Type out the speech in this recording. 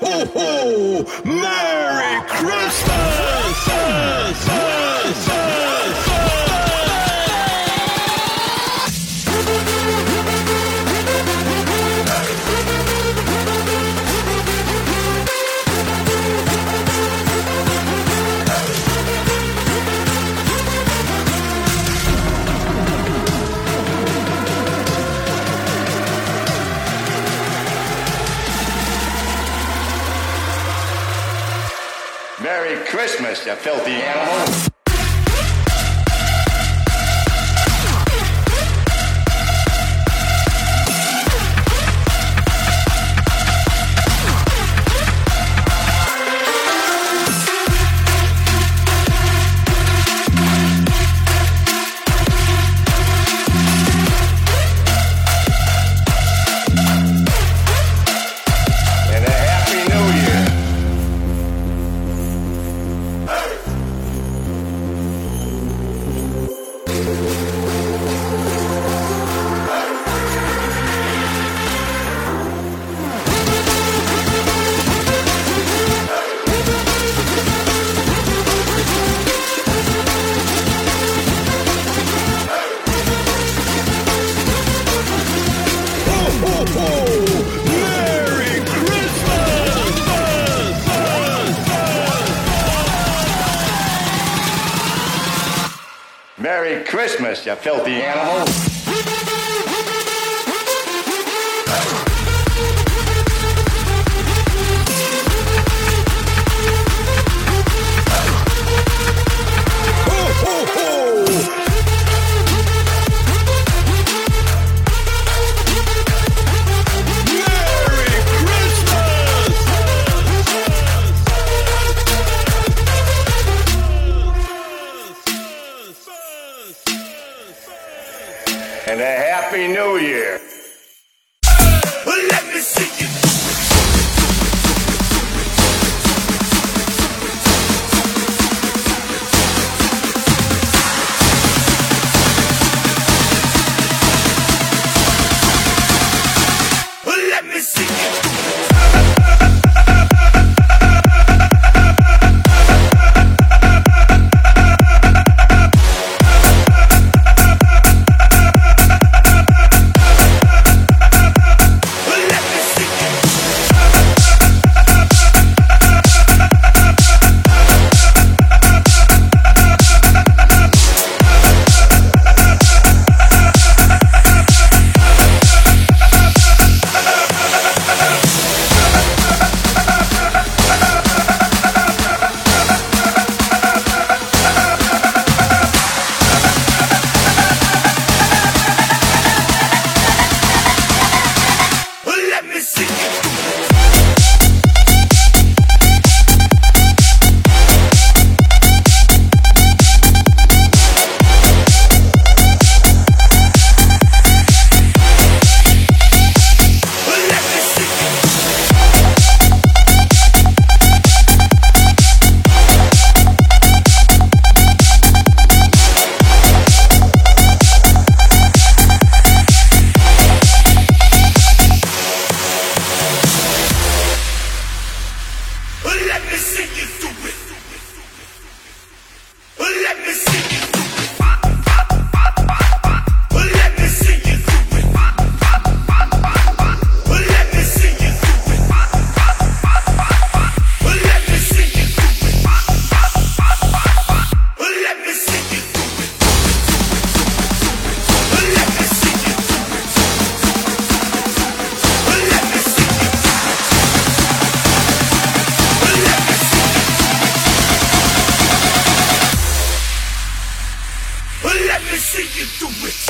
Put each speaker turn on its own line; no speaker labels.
Ho, ho! Merry
Merry Christmas, you filthy animal. Christmas, you filthy animal. Happy New Year.
You. stupid. you do it.